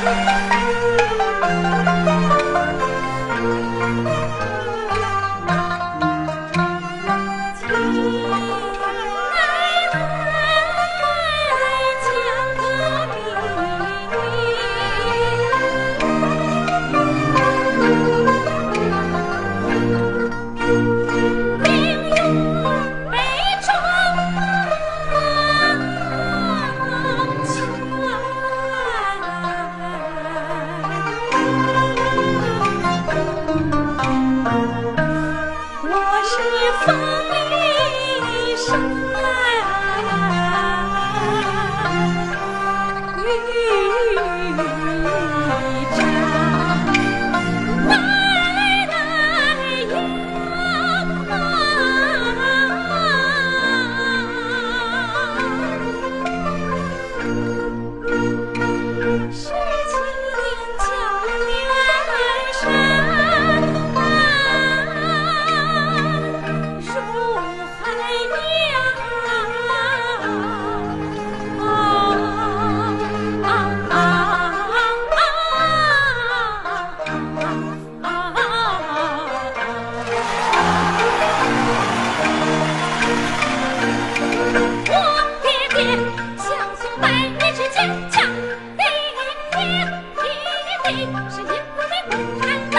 Thank you. 生来啊，玉。是因为没公款